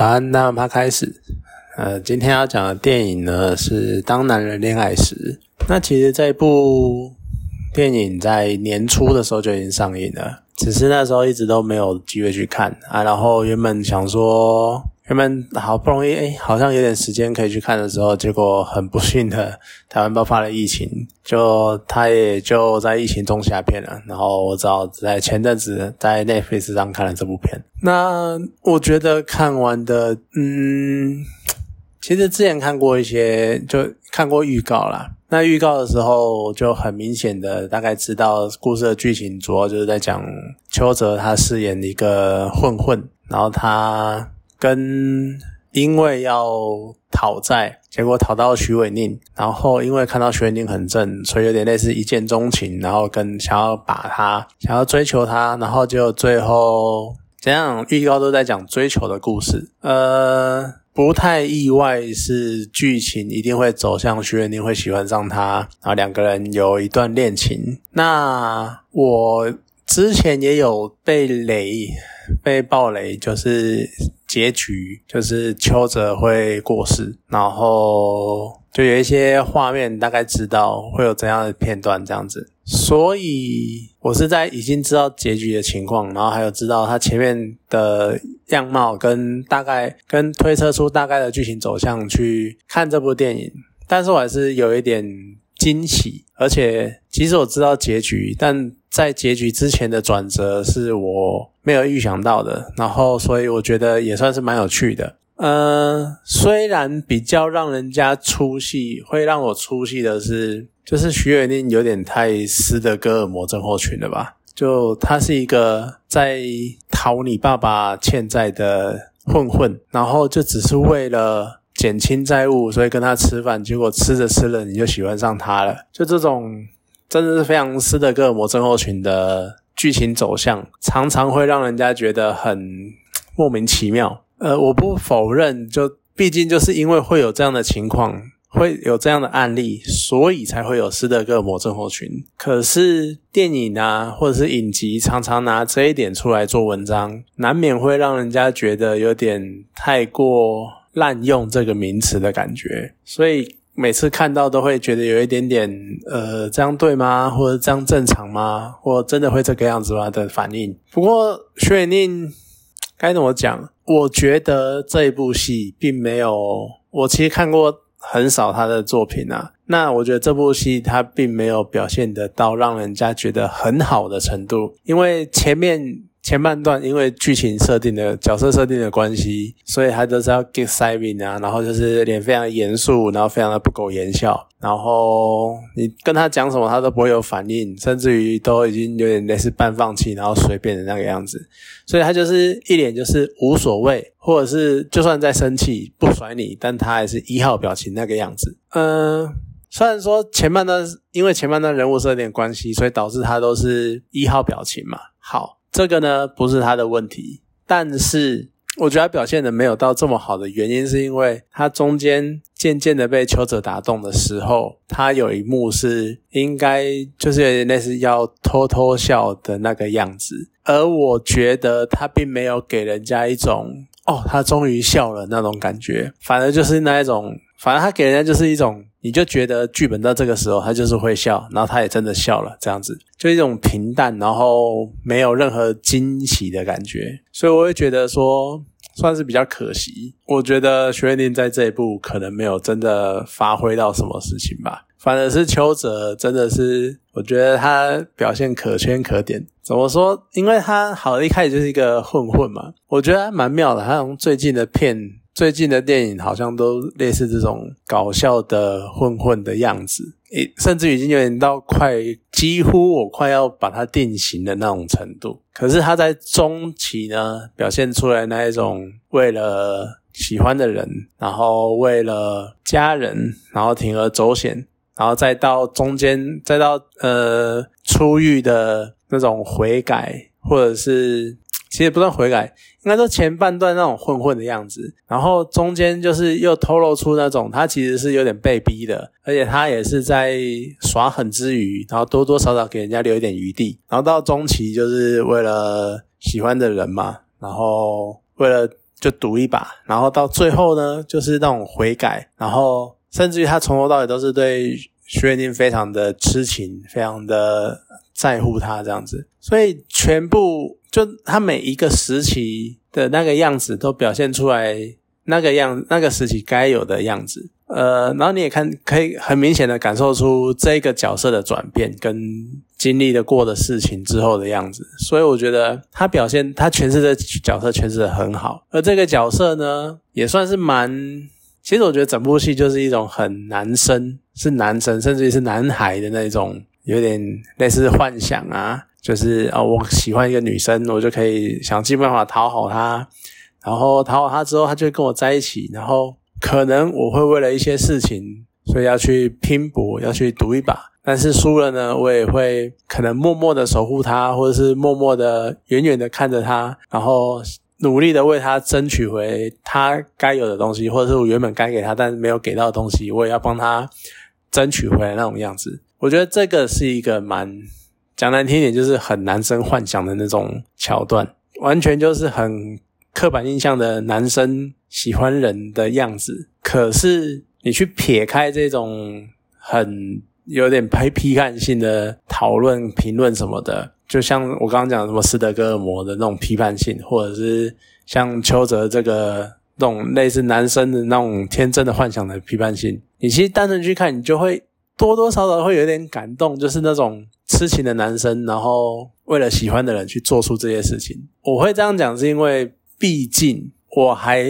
早安，那趴开始。呃，今天要讲的电影呢是《当男人恋爱时》。那其实这部电影在年初的时候就已经上映了，只是那时候一直都没有机会去看啊。然后原本想说。原本好不容易哎，好像有点时间可以去看的时候，结果很不幸的，台湾爆发了疫情，就他也就在疫情中下片了。然后我早在前阵子在 Netflix 上看了这部片。那我觉得看完的，嗯，其实之前看过一些，就看过预告啦。那预告的时候就很明显的大概知道故事的剧情，主要就是在讲邱泽他饰演一个混混，然后他。跟因为要讨债，结果讨到徐伟宁，然后因为看到徐伟宁很正，所以有点类似一见钟情，然后跟想要把他，想要追求他，然后就最后怎样？预告都在讲追求的故事，呃，不太意外是剧情一定会走向徐伟宁会喜欢上他，然后两个人有一段恋情。那我之前也有被雷，被暴雷，就是。结局就是邱泽会过世，然后就有一些画面，大概知道会有怎样的片段这样子。所以我是在已经知道结局的情况，然后还有知道他前面的样貌跟大概跟推测出大概的剧情走向去看这部电影，但是我还是有一点惊喜，而且即使我知道结局，但在结局之前的转折是我。没有预想到的，然后所以我觉得也算是蛮有趣的。嗯，虽然比较让人家出戏，会让我出戏的是，就是徐伟宁有点太斯德哥尔摩症候群了吧？就他是一个在讨你爸爸欠债的混混，然后就只是为了减轻债务，所以跟他吃饭，结果吃着吃着你就喜欢上他了。就这种真的是非常斯德哥尔摩症候群的。剧情走向常常会让人家觉得很 莫名其妙。呃，我不否认，就毕竟就是因为会有这样的情况，会有这样的案例，所以才会有斯德哥尔摩症候群。可是电影啊，或者是影集，常常拿这一点出来做文章，难免会让人家觉得有点太过滥用这个名词的感觉，所以。每次看到都会觉得有一点点，呃，这样对吗？或者这样正常吗？或真的会这个样子吗？的反应。不过薛远宁该怎么讲？我觉得这一部戏并没有，我其实看过很少他的作品啊。那我觉得这部戏他并没有表现得到让人家觉得很好的程度，因为前面。前半段因为剧情设定的角色设定的关系，所以他都是要 get saving 啊，然后就是脸非常严肃，然后非常的不苟言笑，然后你跟他讲什么，他都不会有反应，甚至于都已经有点类似半放弃，然后随便的那个样子，所以他就是一脸就是无所谓，或者是就算在生气不甩你，但他还是一号表情那个样子。嗯，虽然说前半段因为前半段人物设定关系，所以导致他都是一号表情嘛。好。这个呢不是他的问题，但是我觉得他表现的没有到这么好的原因，是因为他中间渐渐的被邱泽打动的时候，他有一幕是应该就是有点类似要偷偷笑的那个样子，而我觉得他并没有给人家一种哦，他终于笑了那种感觉，反而就是那一种，反而他给人家就是一种。你就觉得剧本到这个时候，他就是会笑，然后他也真的笑了，这样子就一种平淡，然后没有任何惊喜的感觉，所以我会觉得说算是比较可惜。我觉得徐若宁在这一部可能没有真的发挥到什么事情吧，反而是邱泽真的是，我觉得他表现可圈可点。怎么说？因为他好一开始就是一个混混嘛，我觉得蛮妙的。他从最近的片。最近的电影好像都类似这种搞笑的混混的样子，诶，甚至已经有点到快几乎我快要把它定型的那种程度。可是他在中期呢，表现出来那一种为了喜欢的人，然后为了家人，然后铤而走险，然后再到中间，再到呃出狱的那种悔改，或者是。其实不算悔改，应该说前半段那种混混的样子，然后中间就是又透露出那种他其实是有点被逼的，而且他也是在耍狠之余，然后多多少少给人家留一点余地，然后到中期就是为了喜欢的人嘛，然后为了就赌一把，然后到最后呢，就是那种悔改，然后甚至于他从头到尾都是对徐元宁非常的痴情，非常的在乎他这样子，所以全部就他每一个时期的那个样子都表现出来那个样那个时期该有的样子。呃，然后你也看，可以很明显的感受出这个角色的转变跟经历的过的事情之后的样子，所以我觉得他表现他诠释的角色诠释的很好，而这个角色呢，也算是蛮，其实我觉得整部戏就是一种很男生，是男生，甚至于是男孩的那种，有点类似幻想啊，就是啊，我喜欢一个女生，我就可以想尽办法讨好她，然后讨好她之后，她就跟我在一起，然后。可能我会为了一些事情，所以要去拼搏，要去赌一把。但是输了呢，我也会可能默默的守护她，或者是默默的远远的看着她，然后努力的为她争取回她该有的东西，或者是我原本该给她但是没有给到的东西，我也要帮她争取回来那种样子。我觉得这个是一个蛮讲难听点，就是很男生幻想的那种桥段，完全就是很刻板印象的男生。喜欢人的样子，可是你去撇开这种很有点批批判性的讨论、评论什么的，就像我刚刚讲什么斯德哥尔摩的那种批判性，或者是像邱泽这个那种类似男生的那种天真的幻想的批判性，你其实单纯去看，你就会多多少少会有点感动，就是那种痴情的男生，然后为了喜欢的人去做出这些事情。我会这样讲，是因为毕竟。我还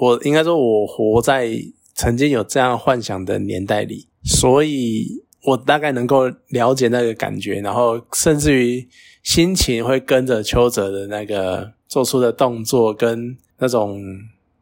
我应该说，我活在曾经有这样幻想的年代里，所以我大概能够了解那个感觉，然后甚至于心情会跟着邱泽的那个做出的动作跟那种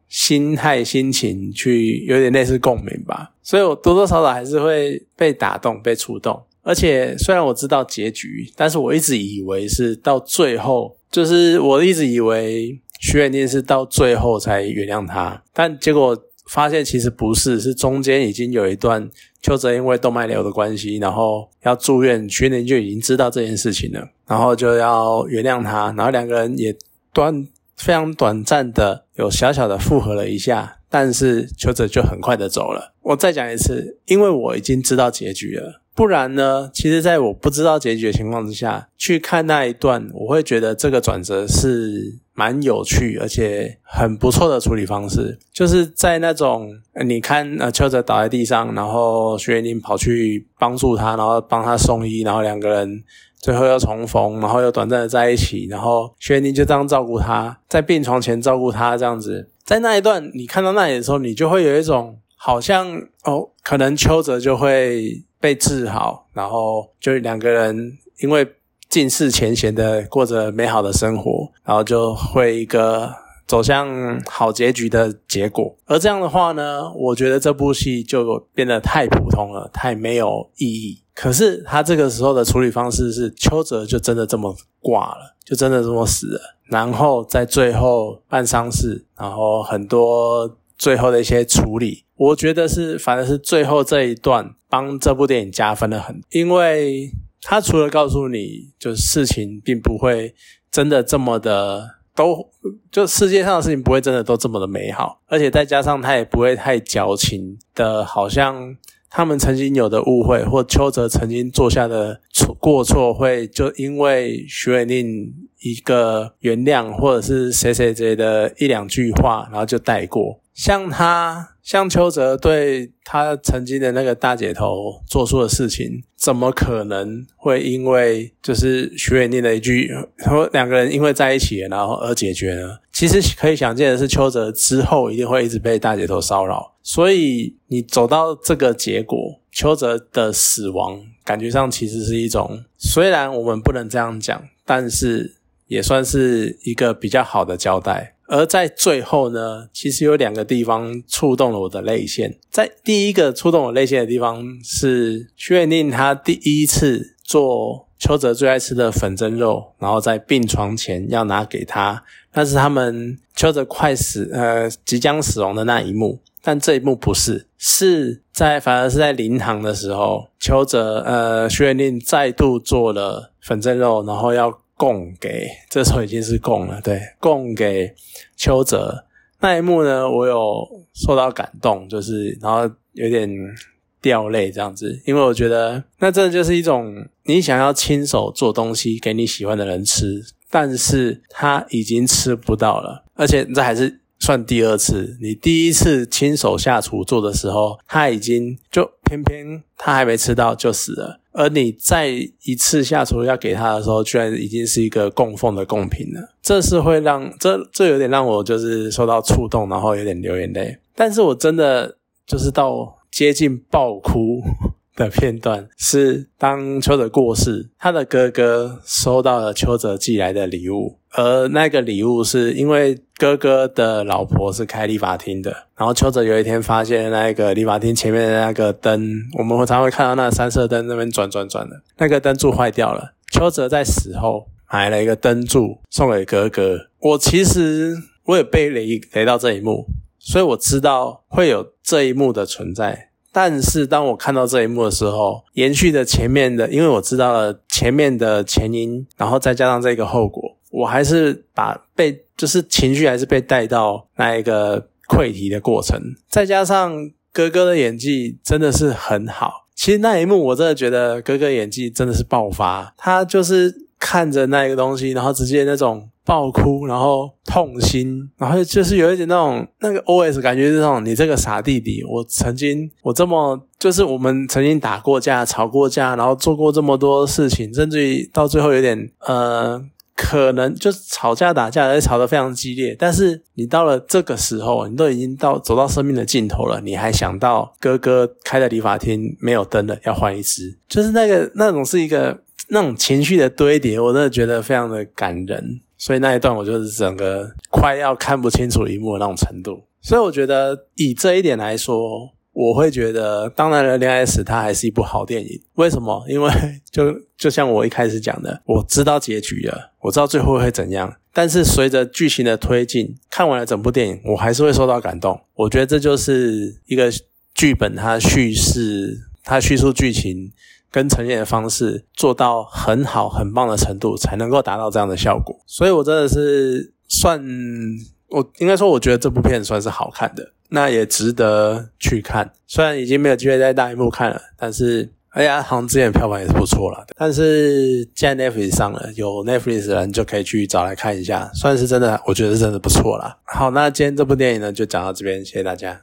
心态心情去有点类似共鸣吧，所以我多多少少还是会被打动、被触动。而且虽然我知道结局，但是我一直以为是到最后，就是我一直以为。徐远定是到最后才原谅他，但结果发现其实不是，是中间已经有一段邱泽因为动脉瘤的关系，然后要住院，徐远定就已经知道这件事情了，然后就要原谅他，然后两个人也短非常短暂的有小小的复合了一下，但是邱泽就很快的走了。我再讲一次，因为我已经知道结局了。不然呢？其实，在我不知道结局的情况之下，去看那一段，我会觉得这个转折是蛮有趣，而且很不错的处理方式。就是在那种你看，呃，邱泽倒在地上，然后徐元宁跑去帮助他，然后帮他送医，然后两个人最后又重逢，然后又短暂的在一起，然后徐元宁就这样照顾他，在病床前照顾他，这样子。在那一段你看到那里的时候，你就会有一种好像哦，可能邱泽就会。被治好，然后就两个人因为尽释前嫌的过着美好的生活，然后就会一个走向好结局的结果。而这样的话呢，我觉得这部戏就变得太普通了，太没有意义。可是他这个时候的处理方式是，邱泽就真的这么挂了，就真的这么死了，然后在最后办丧事，然后很多最后的一些处理。我觉得是，反正是最后这一段帮这部电影加分了很，因为他除了告诉你，就事情并不会真的这么的都，就世界上的事情不会真的都这么的美好，而且再加上他也不会太矫情的，好像他们曾经有的误会或邱泽曾经做下的错过错，会就因为徐伟宁一个原谅或者是谁谁谁的一两句话，然后就带过。像他，像邱泽对他曾经的那个大姐头做出的事情，怎么可能会因为就是徐伟宁的一句说两个人因为在一起然后而解决呢？其实可以想见的是，邱泽之后一定会一直被大姐头骚扰，所以你走到这个结果，邱泽的死亡感觉上其实是一种，虽然我们不能这样讲，但是也算是一个比较好的交代。而在最后呢，其实有两个地方触动了我的泪腺。在第一个触动我泪腺的地方是徐远宁他第一次做邱泽最爱吃的粉蒸肉，然后在病床前要拿给他，那是他们邱泽快死呃即将死亡的那一幕。但这一幕不是，是在反而是在灵堂的时候，邱泽呃徐元令再度做了粉蒸肉，然后要。供给这时候已经是供了，对，供给邱泽，那一幕呢，我有受到感动，就是然后有点掉泪这样子，因为我觉得那真的就是一种你想要亲手做东西给你喜欢的人吃，但是他已经吃不到了，而且这还是。算第二次，你第一次亲手下厨做的时候，他已经就偏偏他还没吃到就死了，而你再一次下厨要给他的时候，居然已经是一个供奉的贡品了，这是会让这这有点让我就是受到触动，然后有点流眼泪。但是我真的就是到接近爆哭。的片段是当邱泽过世，他的哥哥收到了邱泽寄来的礼物，而那个礼物是因为哥哥的老婆是开理发厅的，然后邱泽有一天发现那个理发厅前面的那个灯，我们常会看到那三色灯那边转转转的，那个灯柱坏掉了。邱泽在死后买了一个灯柱送给哥哥。我其实我也被雷雷到这一幕，所以我知道会有这一幕的存在。但是当我看到这一幕的时候，延续的前面的，因为我知道了前面的前因，然后再加上这个后果，我还是把被就是情绪还是被带到那一个溃堤的过程，再加上哥哥的演技真的是很好。其实那一幕我真的觉得哥哥演技真的是爆发，他就是看着那一个东西，然后直接那种。爆哭，然后痛心，然后就是有一点那种那个 O S 感觉是那种你这个傻弟弟，我曾经我这么就是我们曾经打过架、吵过架，然后做过这么多事情，甚至于到最后有点呃，可能就吵架打架，而且吵得非常激烈。但是你到了这个时候，你都已经到走到生命的尽头了，你还想到哥哥开的理发厅没有灯了，要换一支，就是那个那种是一个那种情绪的堆叠，我真的觉得非常的感人。所以那一段我就是整个快要看不清楚一幕的那种程度。所以我觉得以这一点来说，我会觉得《当男人恋爱时》它还是一部好电影。为什么？因为就就像我一开始讲的，我知道结局了，我知道最后会怎样。但是随着剧情的推进，看完了整部电影，我还是会受到感动。我觉得这就是一个剧本，它叙事，它叙述剧情。跟呈现的方式做到很好、很棒的程度，才能够达到这样的效果。所以我真的是算，我应该说，我觉得这部片算是好看的，那也值得去看。虽然已经没有机会在大荧幕看了，但是哎呀，好像之前票房也是不错了。但是既然 Netflix 上了，有 Netflix 的人就可以去找来看一下，算是真的，我觉得是真的不错啦。好，那今天这部电影呢，就讲到这边，谢谢大家。